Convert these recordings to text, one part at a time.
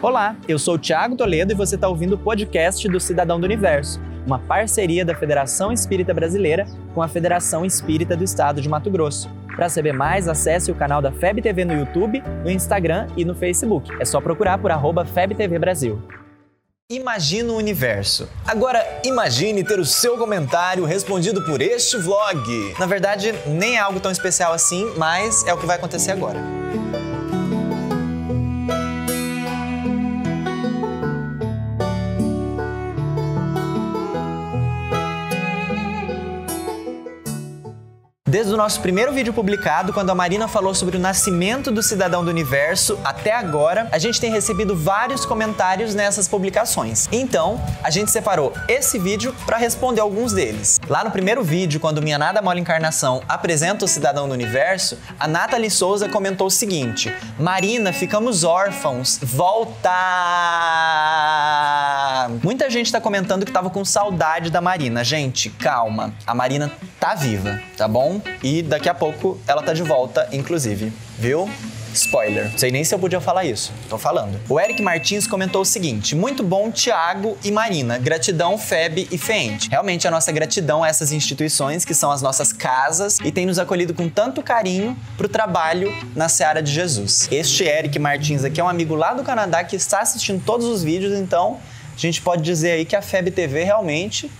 Olá, eu sou o Thiago Toledo e você está ouvindo o podcast do Cidadão do Universo, uma parceria da Federação Espírita Brasileira com a Federação Espírita do Estado de Mato Grosso. Para saber mais, acesse o canal da FEB TV no YouTube, no Instagram e no Facebook. É só procurar por arroba FebTV Brasil. Imagina o universo. Agora, imagine ter o seu comentário respondido por este vlog. Na verdade, nem é algo tão especial assim, mas é o que vai acontecer agora. Desde o nosso primeiro vídeo publicado, quando a Marina falou sobre o nascimento do cidadão do universo, até agora, a gente tem recebido vários comentários nessas publicações. Então, a gente separou esse vídeo para responder alguns deles. Lá no primeiro vídeo, quando Minha Nada Mola Encarnação apresenta o cidadão do universo, a Nathalie Souza comentou o seguinte: Marina, ficamos órfãos, volta! Muita gente está comentando que estava com saudade da Marina. Gente, calma, a Marina tá viva, tá bom? E daqui a pouco ela tá de volta, inclusive, viu? Spoiler. Sei nem se eu podia falar isso. Tô falando. O Eric Martins comentou o seguinte: muito bom, Tiago e Marina. Gratidão, FEB e FEENTE. Realmente, a nossa gratidão a essas instituições que são as nossas casas e têm nos acolhido com tanto carinho pro trabalho na Seara de Jesus. Este Eric Martins aqui é um amigo lá do Canadá que está assistindo todos os vídeos, então a gente pode dizer aí que a FEB TV realmente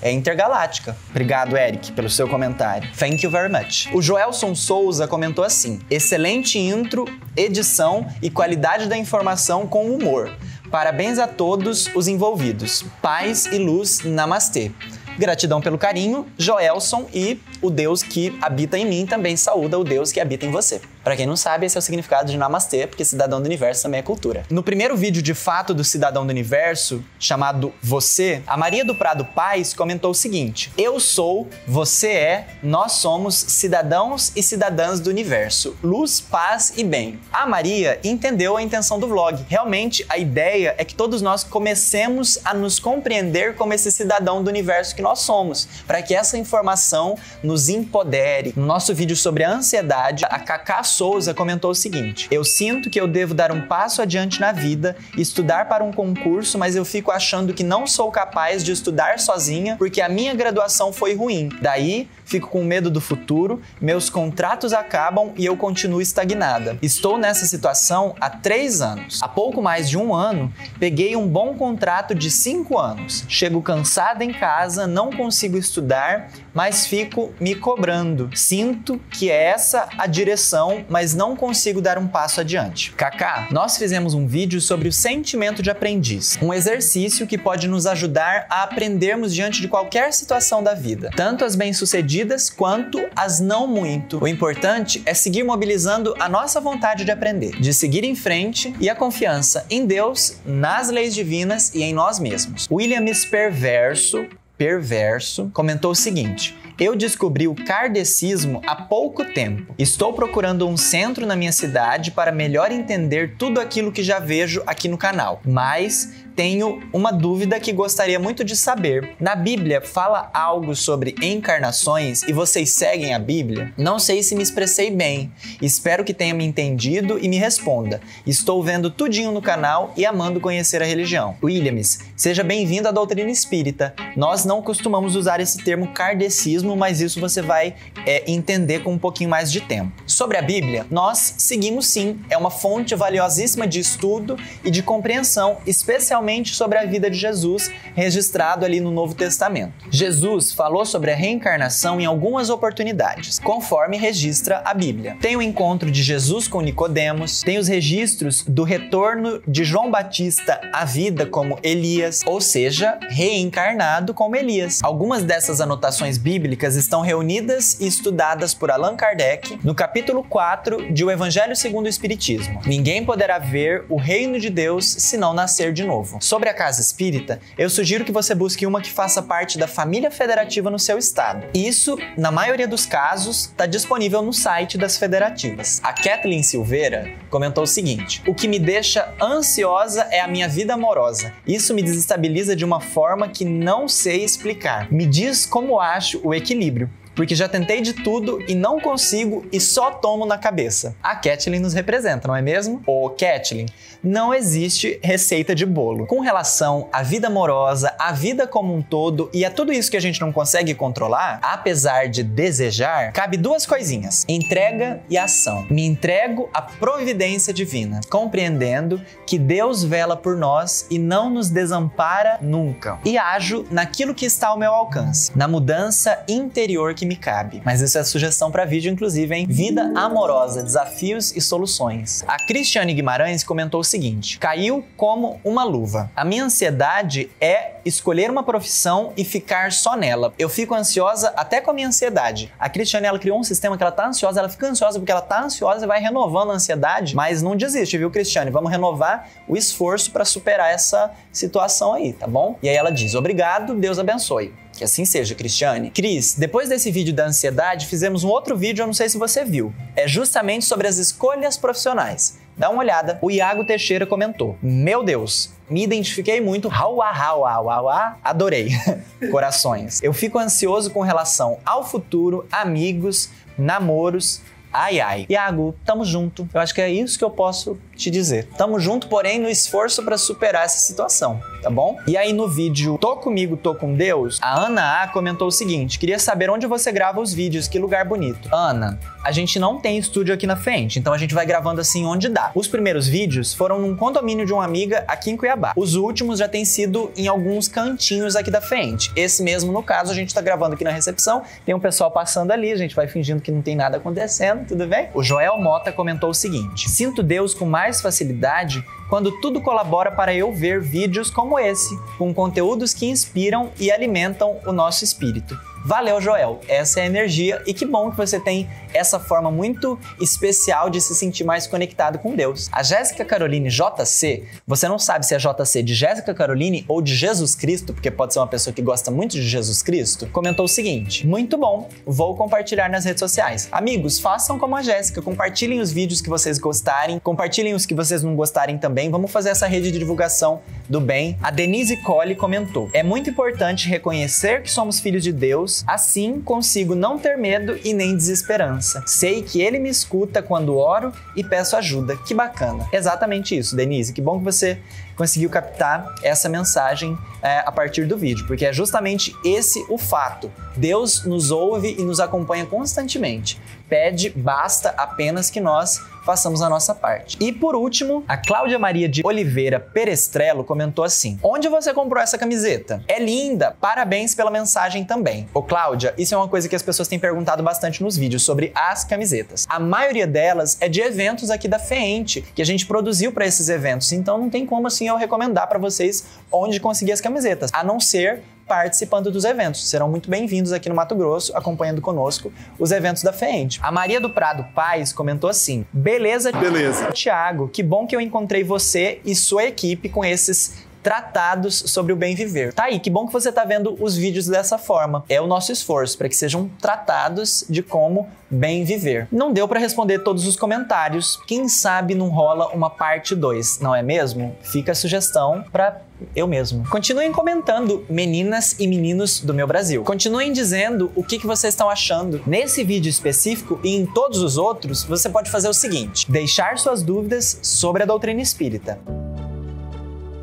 é intergaláctica. Obrigado, Eric, pelo seu comentário. Thank you very much. O Joelson Souza comentou assim: excelente intro, edição e qualidade da informação com humor. Parabéns a todos os envolvidos. Paz e luz, namastê. Gratidão pelo carinho, Joelson e o Deus que habita em mim também saúda o Deus que habita em você. Para quem não sabe, esse é o significado de Namastê, porque cidadão do universo também é cultura. No primeiro vídeo de fato do Cidadão do Universo, chamado Você, a Maria do Prado Paz comentou o seguinte: Eu sou, você é, nós somos cidadãos e cidadãs do universo. Luz, paz e bem. A Maria entendeu a intenção do vlog. Realmente, a ideia é que todos nós comecemos a nos compreender como esse cidadão do universo que nós somos, para que essa informação nos empodere. No nosso vídeo sobre a ansiedade, a Cacá Souza comentou o seguinte: Eu sinto que eu devo dar um passo adiante na vida, estudar para um concurso, mas eu fico achando que não sou capaz de estudar sozinha porque a minha graduação foi ruim. Daí, fico com medo do futuro, meus contratos acabam e eu continuo estagnada. Estou nessa situação há três anos. Há pouco mais de um ano, peguei um bom contrato de cinco anos. Chego cansada em casa, não consigo estudar, mas fico me cobrando. Sinto que é essa a direção, mas não consigo dar um passo adiante. Kaká, nós fizemos um vídeo sobre o sentimento de aprendiz, um exercício que pode nos ajudar a aprendermos diante de qualquer situação da vida, tanto as bem-sucedidas quanto as não muito. O importante é seguir mobilizando a nossa vontade de aprender, de seguir em frente e a confiança em Deus, nas leis divinas e em nós mesmos. William Perverso perverso, comentou o seguinte: eu descobri o kardecismo há pouco tempo. Estou procurando um centro na minha cidade para melhor entender tudo aquilo que já vejo aqui no canal, mas tenho uma dúvida que gostaria muito de saber. Na Bíblia fala algo sobre encarnações e vocês seguem a Bíblia? Não sei se me expressei bem. Espero que tenha me entendido e me responda. Estou vendo tudinho no canal e amando conhecer a religião. Williams, seja bem-vindo à doutrina espírita. Nós não costumamos usar esse termo kardecismo, mas isso você vai é, entender com um pouquinho mais de tempo. Sobre a Bíblia, nós seguimos sim. É uma fonte valiosíssima de estudo e de compreensão, especialmente sobre a vida de Jesus, registrado ali no Novo Testamento. Jesus falou sobre a reencarnação em algumas oportunidades, conforme registra a Bíblia. Tem o encontro de Jesus com Nicodemos, tem os registros do retorno de João Batista à vida como Elias, ou seja, reencarnado como Elias. Algumas dessas anotações bíblicas estão reunidas e estudadas por Allan Kardec no capítulo 4 de O Evangelho segundo o Espiritismo. Ninguém poderá ver o reino de Deus se não nascer de novo. Sobre a casa espírita, eu sugiro que você busque uma que faça parte da família federativa no seu estado. Isso, na maioria dos casos, está disponível no site das federativas. A Kathleen Silveira comentou o seguinte: O que me deixa ansiosa é a minha vida amorosa. Isso me desestabiliza de uma forma que não sei explicar. Me diz como acho o equilíbrio. Porque já tentei de tudo e não consigo e só tomo na cabeça. A Kathleen nos representa, não é mesmo? Ô, Kathleen, não existe receita de bolo. Com relação à vida amorosa, à vida como um todo e a tudo isso que a gente não consegue controlar, apesar de desejar, cabe duas coisinhas: entrega e ação. Me entrego à providência divina, compreendendo que Deus vela por nós e não nos desampara nunca. E ajo naquilo que está ao meu alcance, na mudança interior que me cabe. Mas isso é sugestão para vídeo, inclusive, em Vida amorosa, desafios e soluções. A Cristiane Guimarães comentou o seguinte: caiu como uma luva. A minha ansiedade é escolher uma profissão e ficar só nela. Eu fico ansiosa até com a minha ansiedade. A Cristiane ela criou um sistema que ela tá ansiosa, ela fica ansiosa porque ela tá ansiosa e vai renovando a ansiedade, mas não desiste, viu, Cristiane? Vamos renovar o esforço para superar essa situação aí, tá bom? E aí ela diz: "Obrigado, Deus abençoe". Que assim seja, Cristiane. Cris, depois desse vídeo da ansiedade, fizemos um outro vídeo, eu não sei se você viu. É justamente sobre as escolhas profissionais. Dá uma olhada. O Iago Teixeira comentou: Meu Deus, me identifiquei muito. Hauá, hauá, hauá, adorei. Corações. Eu fico ansioso com relação ao futuro, amigos, namoros. Ai, ai. Iago, tamo junto. Eu acho que é isso que eu posso te dizer. Tamo junto, porém, no esforço para superar essa situação, tá bom? E aí no vídeo Tô Comigo, Tô Com Deus, a Ana A comentou o seguinte: queria saber onde você grava os vídeos, que lugar bonito. Ana, a gente não tem estúdio aqui na frente, então a gente vai gravando assim onde dá. Os primeiros vídeos foram num condomínio de uma amiga aqui em Cuiabá. Os últimos já têm sido em alguns cantinhos aqui da frente. Esse mesmo, no caso, a gente tá gravando aqui na recepção, tem um pessoal passando ali, a gente vai fingindo que não tem nada acontecendo, tudo bem? O Joel Mota comentou o seguinte: Sinto Deus com mais mais facilidade quando tudo colabora para eu ver vídeos como esse, com conteúdos que inspiram e alimentam o nosso espírito. Valeu, Joel. Essa é a energia e que bom que você tem essa forma muito especial de se sentir mais conectado com Deus. A Jéssica Caroline JC, você não sabe se é JC de Jéssica Caroline ou de Jesus Cristo, porque pode ser uma pessoa que gosta muito de Jesus Cristo, comentou o seguinte: Muito bom, vou compartilhar nas redes sociais. Amigos, façam como a Jéssica, compartilhem os vídeos que vocês gostarem, compartilhem os que vocês não gostarem também. Vamos fazer essa rede de divulgação do bem. A Denise Colli comentou: É muito importante reconhecer que somos filhos de Deus, assim consigo não ter medo e nem desesperança. Sei que ele me escuta quando oro e peço ajuda. Que bacana. Exatamente isso, Denise. Que bom que você conseguiu captar essa mensagem é, a partir do vídeo, porque é justamente esse o fato. Deus nos ouve e nos acompanha constantemente. Pede, basta apenas que nós façamos a nossa parte. E por último, a Cláudia Maria de Oliveira Perestrelo comentou assim: Onde você comprou essa camiseta? É linda, parabéns pela mensagem também. Ô Cláudia, isso é uma coisa que as pessoas têm perguntado bastante nos vídeos sobre as camisetas. A maioria delas é de eventos aqui da Feente, que a gente produziu para esses eventos, então não tem como assim eu recomendar para vocês onde conseguir as camisetas, a não ser participando dos eventos. Serão muito bem-vindos aqui no Mato Grosso, acompanhando conosco os eventos da FEENT. A Maria do Prado Paz comentou assim: Beleza, beleza. Tiago, que bom que eu encontrei você e sua equipe com esses tratados sobre o bem viver. Tá aí, que bom que você tá vendo os vídeos dessa forma. É o nosso esforço para que sejam tratados de como bem viver. Não deu para responder todos os comentários. Quem sabe não rola uma parte 2, não é mesmo? Fica a sugestão para eu mesmo. Continuem comentando, meninas e meninos do meu Brasil. Continuem dizendo o que, que vocês estão achando. Nesse vídeo específico e em todos os outros, você pode fazer o seguinte: deixar suas dúvidas sobre a doutrina espírita.